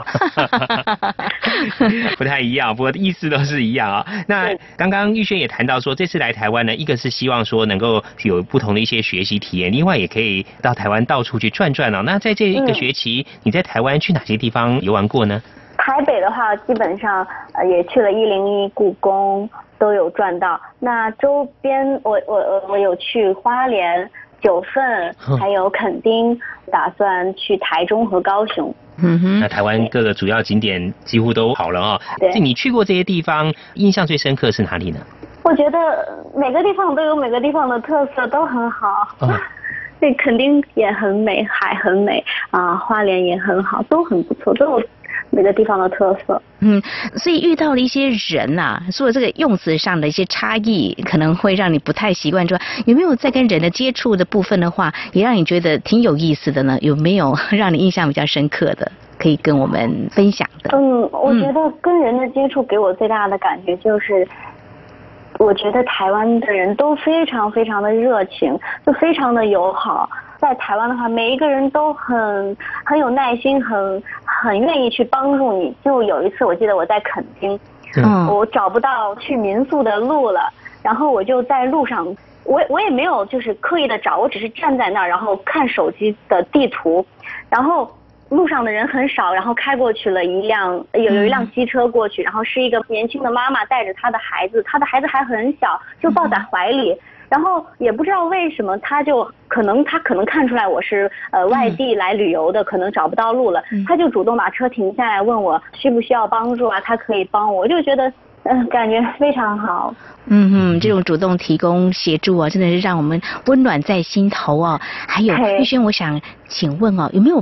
不太一样，不过意思都是一样啊。那刚刚玉轩也谈到说，这次来台湾呢，一个是希望说能够有不同的一些学习体验，另外也可以到台湾到处去转转哦。那在这一个学期，你在台湾去哪些地方游玩过呢？台北的话，基本上呃也去了一零一、故宫都有转到。那周边，我我我我有去花莲。九份还有垦丁，打算去台中和高雄。嗯哼，那台湾各个主要景点几乎都好了哦。对，你去过这些地方，印象最深刻是哪里呢？我觉得每个地方都有每个地方的特色，都很好。对，垦丁也很美，海很美啊，花莲也很好，都很不错，都有。每个地方的特色，嗯，所以遇到了一些人呐，除了这个用词上的一些差异，可能会让你不太习惯。之外，有没有在跟人的接触的部分的话，也让你觉得挺有意思的呢？有没有让你印象比较深刻的，可以跟我们分享的？嗯，我觉得跟人的接触给我最大的感觉就是，我觉得台湾的人都非常非常的热情，就非常的友好。在台湾的话，每一个人都很很有耐心，很很愿意去帮助你。就有一次，我记得我在垦丁，嗯，我找不到去民宿的路了，然后我就在路上，我我也没有就是刻意的找，我只是站在那儿，然后看手机的地图，然后路上的人很少，然后开过去了一辆有有一辆机车过去，然后是一个年轻的妈妈带着她的孩子，她的孩子还很小，就抱在怀里。然后也不知道为什么，他就可能他可能看出来我是呃外地来旅游的，可能找不到路了，他就主动把车停下来问我需不需要帮助啊，他可以帮我，我就觉得嗯感觉非常好。嗯哼，这种主动提供协助啊，真的是让我们温暖在心头啊。还有玉轩，我想请问哦，有没有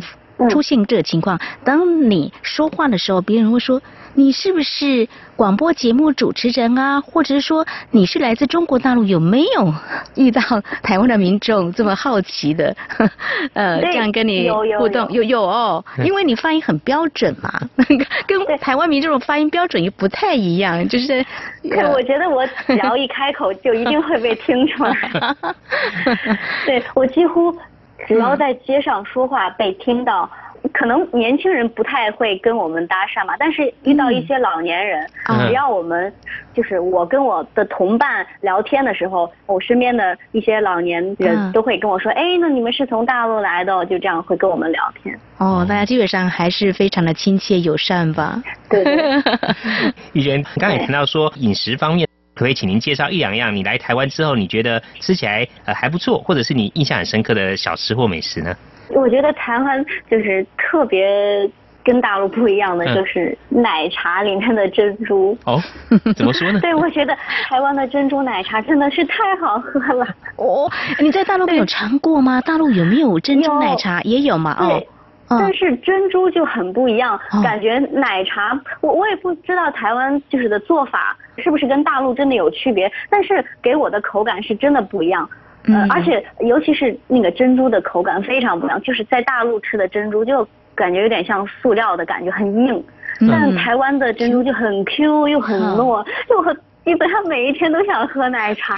出现这个情况？当你说话的时候，别人会说。你是不是广播节目主持人啊？或者是说你是来自中国大陆？有没有 遇到台湾的民众这么好奇的？呃，这样跟你互动有有哦，因为你发音很标准嘛，跟台湾民众的发音标准又不太一样，就是。我觉得我只要一开口就一定会被听出来。对我几乎只要在街上说话被听到。可能年轻人不太会跟我们搭讪嘛，但是遇到一些老年人，只要我们就是我跟我的同伴聊天的时候，我身边的一些老年人都会跟我说，哎，那你们是从大陆来的，就这样会跟我们聊天。哦，大家基本上还是非常的亲切友善吧？对。玉娟，刚才谈到说饮食方面，可以请您介绍一两样你来台湾之后你觉得吃起来呃还不错，或者是你印象很深刻的小吃或美食呢？我觉得台湾就是特别跟大陆不一样的，就是奶茶里面的珍珠。哦，怎么说呢？对，我觉得台湾的珍珠奶茶真的是太好喝了。哦，你在大陆没有尝过吗？大陆有没有珍珠奶茶？也有嘛？哦。但是珍珠就很不一样，感觉奶茶，我我也不知道台湾就是的做法是不是跟大陆真的有区别，但是给我的口感是真的不一样。嗯，而且尤其是那个珍珠的口感非常不一样，就是在大陆吃的珍珠就感觉有点像塑料的感觉，很硬。但台湾的珍珠就很 Q 又很糯，就很基本上每一天都想喝奶茶。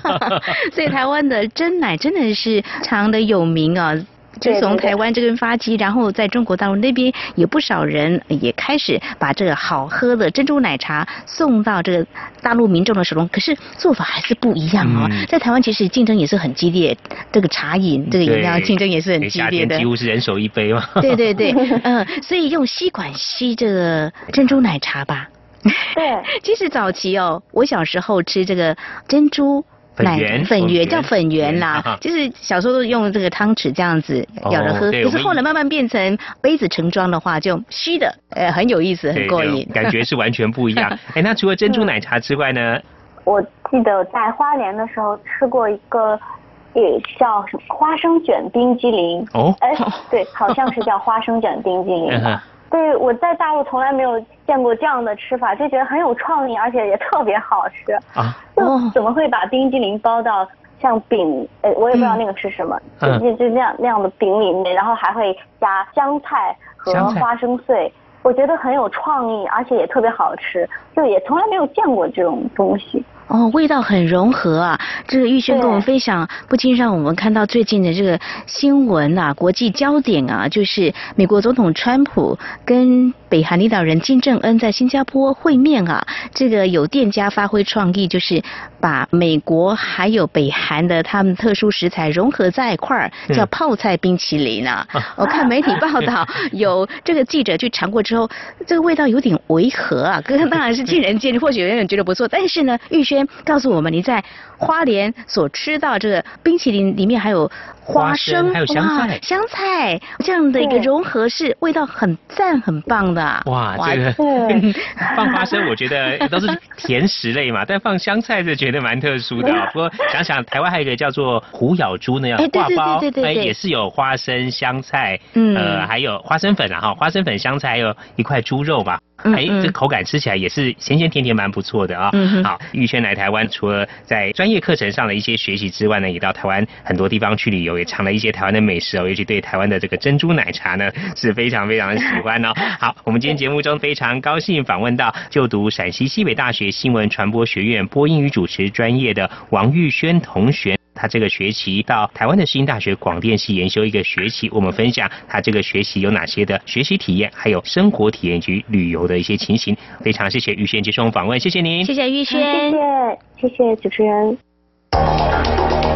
所以台湾的真奶真的是非常的有名啊。就从台湾这边发迹，然后在中国大陆那边有不少人也开始把这个好喝的珍珠奶茶送到这个大陆民众的手中。可是做法还是不一样哦，在台湾其实竞争也是很激烈，这个茶饮这个饮料竞争也是很激烈的，几乎是人手一杯嘛。对对对，嗯，所以用吸管吸这个珍珠奶茶吧。对，其实早期哦，我小时候吃这个珍珠奶粉圆叫粉圆啦，就是小时候都用这个汤匙这样子舀着喝。可是后来慢慢变成杯子盛装的话，就虚的，呃，很有意思，很过瘾，感觉是完全不一样。哎，那除了珍珠奶茶之外呢？我记得在花莲的时候吃过一个，也叫什么花生卷冰激凌。哦，哎，对，好像是叫花生卷冰激凌。对，我在大陆从来没有见过这样的吃法，就觉得很有创意，而且也特别好吃。啊，就怎么会把冰激凌包到像饼？呃，我也不知道那个是什么，就就就那样那样的饼里面，然后还会加香菜和花生碎，我觉得很有创意，而且也特别好吃，就也从来没有见过这种东西。哦，味道很融合啊！这个玉轩跟我们分享，不禁让我们看到最近的这个新闻啊，国际焦点啊，就是美国总统川普跟北韩领导人金正恩在新加坡会面啊。这个有店家发挥创意，就是把美国还有北韩的他们特殊食材融合在一块儿，叫泡菜冰淇淋啊。我看媒体报道，有这个记者去尝过之后，这个味道有点违和啊。哥当然是见仁见智，或许有人觉得不错，但是呢，玉轩。告诉我们，你在花莲所吃到这个冰淇淋里面还有花生，还有香菜，香菜这样的一个融合是味道很赞很棒的。哇，这个 放花生我觉得 都是甜食类嘛，但放香菜是觉得蛮特殊的。不过想想台湾还有一个叫做虎咬猪那样挂包，哎，也是有花生、香菜，呃，还有花生粉啊哈，花生粉、香菜，还有一块猪肉吧。哎，这口感吃起来也是咸咸甜甜，蛮不错的啊。好，玉轩来台湾，除了在专业课程上的一些学习之外呢，也到台湾很多地方去旅游，也尝了一些台湾的美食哦。尤其对台湾的这个珍珠奶茶呢，是非常非常的喜欢哦。好，我们今天节目中非常高兴访问到就读陕西西北大学新闻传播学院播音与主持专业的王玉轩同学。他这个学期到台湾的世新大学广电系研修一个学期，我们分享他这个学习有哪些的学习体验，还有生活体验及旅游的一些情形。非常谢谢玉轩接受访问，谢谢您，谢谢玉轩，谢谢谢谢主持人。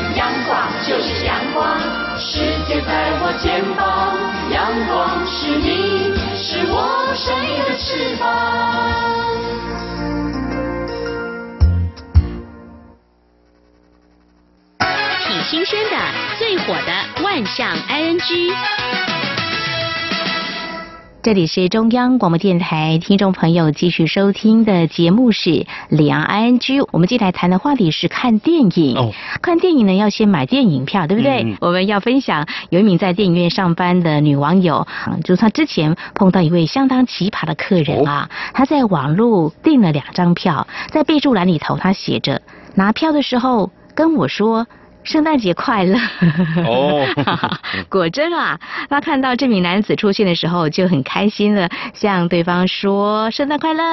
阳光就是阳光，世界在我肩膀。阳光是你。是我生命的翅膀。挺新鲜的，最火的万象 ING。这里是中央广播电台听众朋友继续收听的节目是两岸 I N G。我们接下来谈的话题是看电影。哦，看电影呢要先买电影票，对不对？我们要分享有一名在电影院上班的女网友，啊就是她之前碰到一位相当奇葩的客人啊，她在网络订了两张票，在备注栏里头她写着拿票的时候跟我说。圣诞节快乐！哦 果真啊，他看到这名男子出现的时候就很开心了，向对方说圣诞快乐。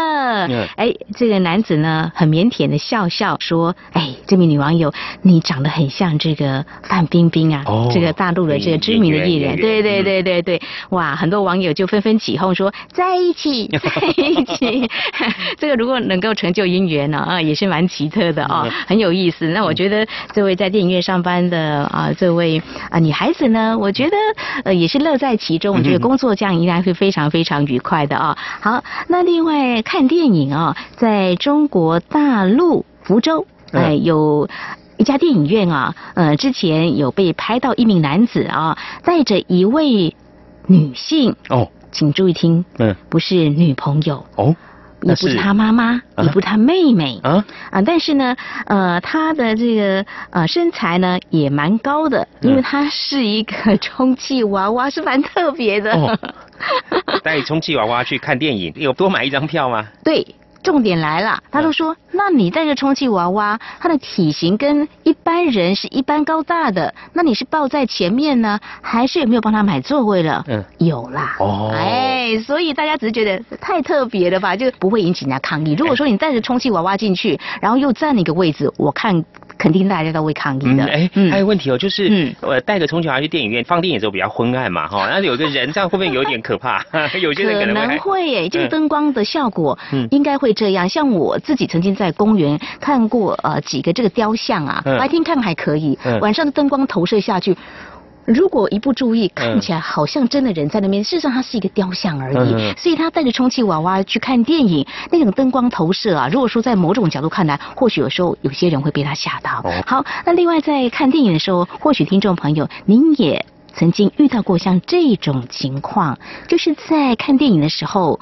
嗯哎，这个男子呢很腼腆的笑笑说：“哎，这名女网友，你长得很像这个范冰冰啊，哦这个大陆的这个知名的艺人。对对对对对，哇，很多网友就纷纷起哄说在一起，在一起。这个如果能够成就姻缘呢，啊，也是蛮奇特的哦，很有意思。那我觉得这位在电影院上班的啊，这位啊女孩子呢，我觉得呃也是乐在其中。我觉得工作这样应该会非常非常愉快的啊。好，那另外看电影啊，在中国大陆福州，哎、有。一家电影院啊，呃，之前有被拍到一名男子啊，带着一位女性，哦，请注意听，嗯，不是女朋友，哦，也不是他妈妈，啊也不是他妹妹啊啊，但是呢，呃，他的这个呃身材呢也蛮高的，因为他是一个充气娃娃，是蛮特别的。哦带充气娃娃去看电影，有多买一张票吗？对。重点来了，他嗯都说，那你带着充气娃娃，它的体型跟一般人是一般高大的，那你是抱在前面呢，还是有没有帮他买座位了？嗯，有啦。哦哎，所以大家只是觉得太特别了吧，就不会引起人家抗议。如果说你带着充气娃娃进去，然后又占了一个位置，我看肯定大家都会抗议嗯，的。哎，还有问题哦，就是嗯呃，带着充气娃娃去电影院放电影的时候比较昏暗嘛，哈，那有个人这样会不会有点可怕？有些人可能会还能会耶，这个嗯灯光的效果，嗯应该会这样。像我自己曾经在公园看过呃几个这个雕像啊，嗯白天看还可以嗯，晚上的灯光投射下去。如果一不注意，嗯看起来好像真的人在那边，事实上它是一个雕像而已。所以他带着充气娃娃去看电影，那种灯光投射啊，如果说在某种角度看来，或许有时候有些人会被他吓到。哦好，那另外在看电影的时候，或许听众朋友您也曾经遇到过像这种情况，就是在看电影的时候。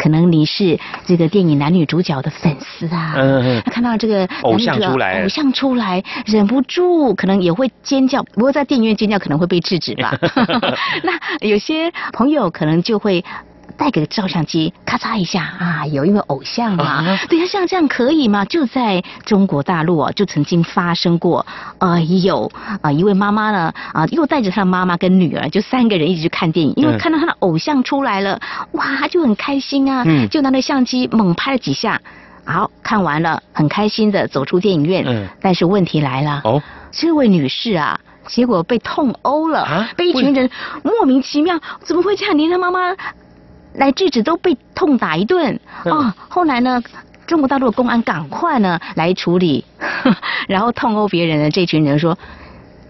可能你是这个电影男女主角的粉丝啊，看到这个偶像出来偶像出来，忍不住可能也会尖叫，不过在电影院尖叫可能会被制止吧。那有些朋友可能就会。带个照相机，咔嚓一下啊，有一位偶像嘛，啊对呀，像这样可以吗？就在中国大陆啊，就曾经发生过，呃，有啊、一位妈妈呢啊，又带着她的妈妈跟女儿，就三个人一起去看电影，因为嗯。看到她的偶像出来了，哇，就很开心啊，嗯。就拿着相机猛拍了几下，好看完了，很开心的走出电影院，嗯。但是问题来了，哦，这位女士啊。结果被痛殴了，啊？被一群人莫名其妙，怎么会这样？连她妈妈来制止都被痛打一顿嗯哦。后来呢，中国大陆的公安赶快呢来处理，然后痛殴别人的这群人说。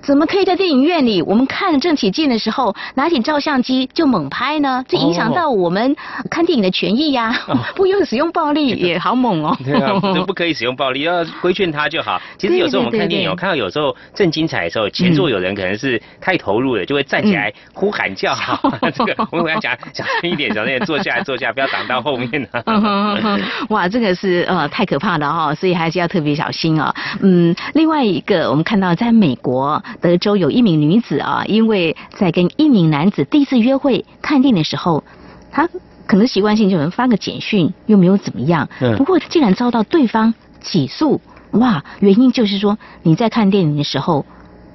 怎么可以在电影院里，我们看正起劲的时候，拿起照相机就猛拍呢？这影响到我们看电影的权益呀、不用使用暴力 也好猛哦。对啊，都 不可以使用暴力，要规劝他就好。其实有时候我们看电影，我看到有时候正精彩的时候，前座有人可能是太投入了，就会站起来呼喊叫好。这个我们跟他讲小声一点，小声一点，坐下来坐下，不要挡到后面啊。嗯哼哼哼哇，这个是呃太可怕了哈、所以还是要特别小心哦。嗯，另外一个我们看到在美国德州有一名女子啊，因为在跟一名男子第一次约会看电影的时候，她可能习惯性就能发个简讯，又没有怎么样，嗯。不过竟然遭到对方起诉，哇，原因就是说你在看电影的时候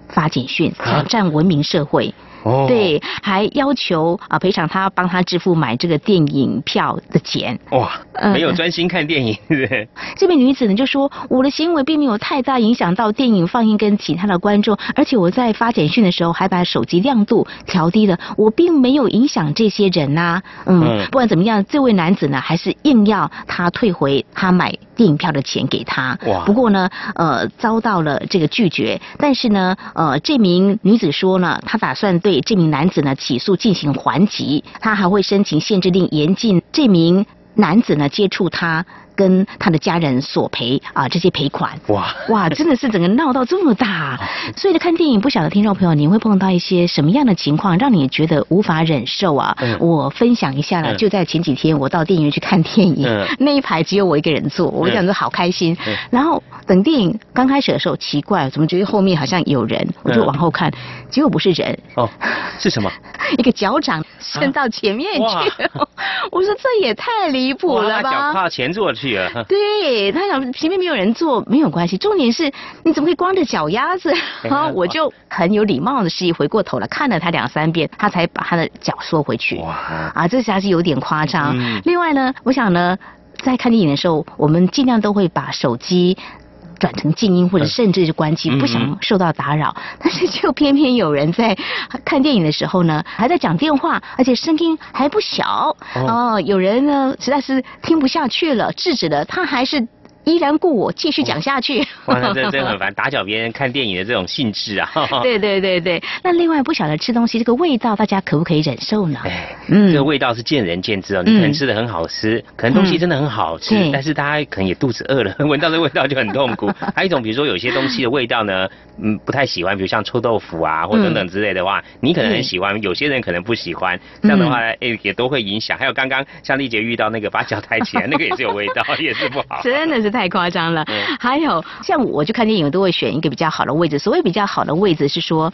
发简讯，挑战文明社会。哦对，还要求啊赔偿他帮他支付买这个电影票的钱。哇，嗯没有专心看电影，对不对？这名女子呢就说，我的行为并没有太大影响到电影放映跟其他的观众，而且我在发简讯的时候还把手机亮度调低了，我并没有影响这些人呐、嗯，嗯不管怎么样，这位男子呢还是硬要他退回他买电影票的钱给他。哇不过呢，呃，遭到了这个拒绝。但是呢，呃，这名女子说呢，她打算对这名男子呢起诉进行还击，他还会申请限制令，严禁这名男子呢接触他。跟他的家人索赔啊这些赔款。哇哇，真的是整个闹到这么大，所以呢，看电影不晓得听众朋友，你会碰到一些什么样的情况，让你觉得无法忍受啊？嗯我分享一下了，嗯就在前几天，我到电影院去看电影，嗯那一排只有我一个人坐，我想说好开心。嗯然后等电影刚开始的时候，奇怪，怎么觉得后面好像有人？我就嗯往后看，结果不是人，哦，是什么？一个脚掌伸到前面去，我说这也太离谱了哇他脚吧！跨前座去了。对他想前面没有人坐没有关系，重点是你怎么可以光着脚丫子？啊 我就很有礼貌的示意回过头来看了他两三遍，他才把他的脚缩回去。哇，啊，这还是有点夸张。嗯另外呢，我想呢，在看电影的时候，我们尽量都会把手机。转成静音或者甚至是关机，嗯不想受到打扰。但是就偏偏有人在 看电影的时候呢，还在讲电话，而且声音还不小。哦，有人呢实在是听不下去了，制止了，他还是依然顾我继续讲下去。哇，那真真很烦，打搅别人看电影的这种兴致啊。对对对对，那另外不晓得吃东西这个味道，大家可不可以忍受呢？哎，嗯这个味道是见仁见智哦。你可能吃的很好吃，可能东西真的很好吃，对但是大家可能也肚子饿了，闻到这味道就很痛苦。还有一种，比如说有些东西的味道呢，嗯，不太喜欢，比如像臭豆腐啊或等等之类的话，你可能很喜欢，有些人可能不喜欢。这样的话呢，哎，也都会影响。还有刚刚像丽姐遇到那个把脚抬起来，那个也是有味道，也是不好。真的是太夸张了。嗯还有像我去看电影，我都会选一个比较好的位置。所谓比较好的位置是说。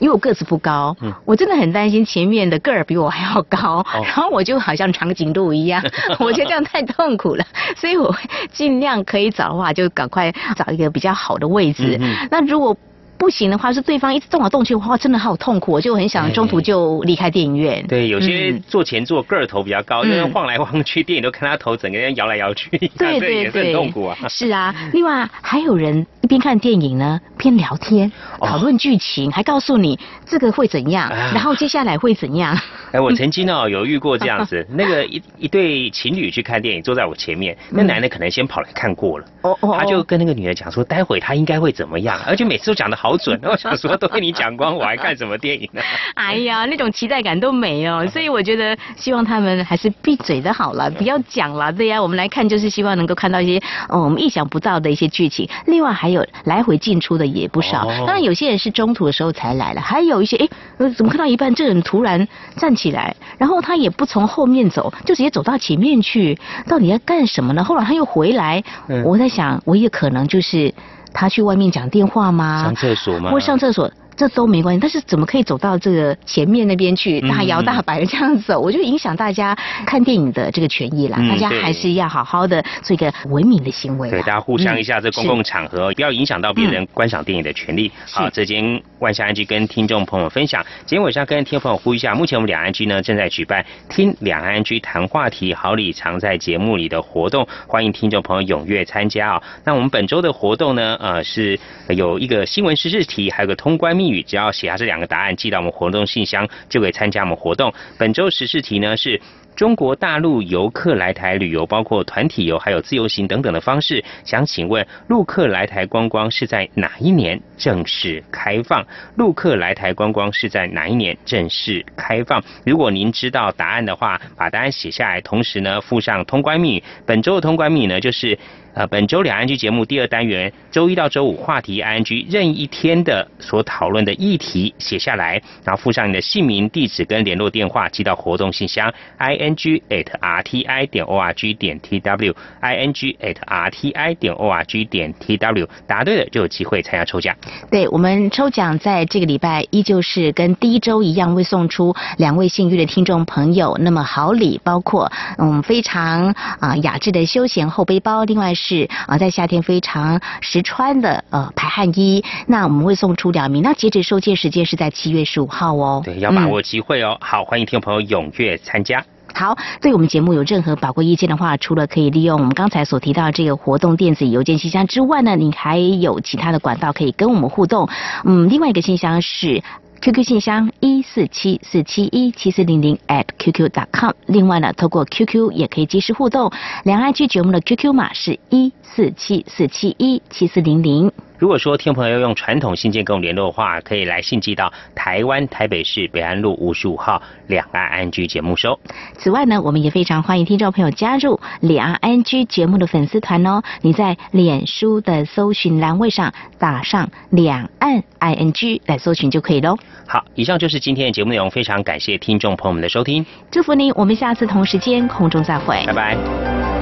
因为我个子不高，嗯我真的很担心前面的个儿比我还要高，哦然后我就好像长颈鹿一样，我觉得这样太痛苦了，所以我会尽量可以找的话，就赶快找一个比较好的位置。嗯那如果不行的话，是对方一直动来动去的话，真的好痛苦，我就很想中途就离开电影院。对，有些嗯坐前座个儿头比较高，嗯就是晃来晃去，电影都看他头整个人摇来摇去，对对对也是很，痛苦啊。是啊，另外还有人一边看电影呢，边聊天，哦讨论剧情，还告诉你这个会怎样，啊然后接下来会怎样。哎，我 曾经哦有遇过这样子，那个一一对情侣去看电影，坐在我前面，那男的可能先跑来看过了，哦哦他就跟那个女的讲说，待会他应该会怎么样，而且每次都讲的好准，我想说都跟你讲光，我还看什么电影呢？哎呀，那种期待感都没有，所以我觉得希望他们还是闭嘴的好了，不要讲了。对呀、我们来看就是希望能够看到一些呃我们意想不到的一些剧情。另外还有来回进出的也不少，哦当然有些人是中途的时候才来了，还有一些哎，呃怎么看到一半这人突然站起来，然后他也不从后面走，就直接走到前面去，到底要干什么呢？后来他又回来，嗯我在想，唯一可能就是他去外面讲电话吗？上厕所吗？或上厕所，这都没关系。但是怎么可以走到这个前面那边去，嗯大摇大摆的这样走？我就影响大家看电影的这个权益啦。嗯大家还是要好好的做一个文明的行为。对，大家互相一下，嗯这公共场合、不要影响到别人观赏电影的权利。好，这今天万象安居跟听众朋友分享。今天晚上跟听众朋友呼吁一下，目前我们两岸居呢正在举办“听两岸居谈话题，好礼常在节目里”的活动，欢迎听众朋友踊跃参加啊、那我们本周的活动呢，呃，是有一个新闻时事题，还有个通关密语，只要写下这两个答案，寄到我们活动信箱，就可以参加我们活动。本周时事题呢是。中国大陆游客来台旅游，包括团体游、还有自由行等等的方式，想请问陆客来台观光是在哪一年正式开放？陆客来台观光是在哪一年正式开放？如果您知道答案的话，把答案写下来，同时呢附上通关密语。本周的通关密语呢就是。呃，本周两岸居节目第二单元，周一到周五话题 I N G 任意一天的所讨论的议题写下来，然后附上你的姓名、地址跟联络电话，寄到活动信箱 i n g at r t i 点 o r g 点 t w i n g at r t i 点 o r g 点 t w 答对了就有机会参加抽奖。对我们抽奖在这个礼拜依旧是跟第一周一样，会送出两位幸运的听众朋友。那么好礼包括嗯非常啊、雅致的休闲后背包，另外是啊在夏天非常实穿的呃排汗衣。那我们会送出两名，那截止收件时间是在七月十五号哦。对，要把握机会哦。好，欢迎听众朋友踊跃参加。好，对我们节目有任何宝贵意见的话，除了可以利用我们刚才所提到这个活动电子邮件信箱之外呢，你还有其他的管道可以跟我们互动。嗯，另外一个信箱是。QQ 信箱一四七四七一七四零零 at qq.com。另外呢，透过 QQ 也可以及时互动。两岸剧节目的 QQ 码是一四七四七一七四零零。如果说听众朋友要用传统信件跟我们联络的话，可以来信寄到台湾台北市北安路五十五号两岸安居节目收。此外呢，我们也非常欢迎听众朋友加入两岸安居节目的粉丝团哦。你在脸书的搜寻栏位上打上两岸 I N G 来搜寻就可以喽。好，以上就是今天的节目内容，非常感谢听众朋友们的收听，祝福您，我们下次同时间空中再会，拜拜。